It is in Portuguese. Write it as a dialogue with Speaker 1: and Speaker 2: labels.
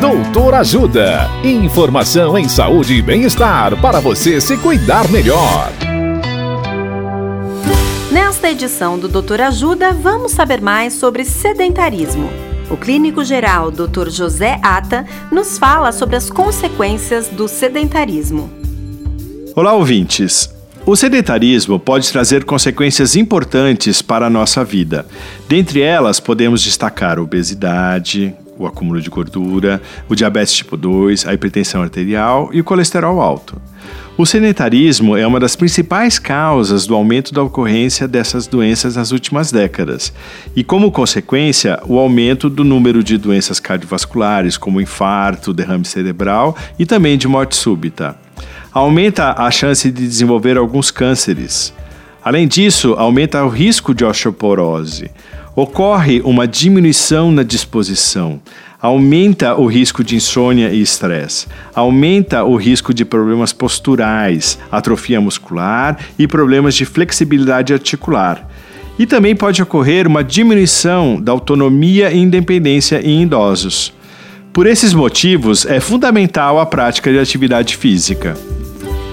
Speaker 1: Doutor Ajuda. Informação em saúde e bem-estar para você se cuidar melhor.
Speaker 2: Nesta edição do Doutor Ajuda, vamos saber mais sobre sedentarismo. O clínico geral Dr. José Ata nos fala sobre as consequências do sedentarismo.
Speaker 3: Olá, ouvintes. O sedentarismo pode trazer consequências importantes para a nossa vida. Dentre elas, podemos destacar a obesidade, o acúmulo de gordura, o diabetes tipo 2, a hipertensão arterial e o colesterol alto. O sedentarismo é uma das principais causas do aumento da ocorrência dessas doenças nas últimas décadas, e, como consequência, o aumento do número de doenças cardiovasculares, como infarto, derrame cerebral e também de morte súbita. Aumenta a chance de desenvolver alguns cânceres. Além disso, aumenta o risco de osteoporose. Ocorre uma diminuição na disposição, aumenta o risco de insônia e estresse, aumenta o risco de problemas posturais, atrofia muscular e problemas de flexibilidade articular. E também pode ocorrer uma diminuição da autonomia e independência em idosos. Por esses motivos, é fundamental a prática de atividade física.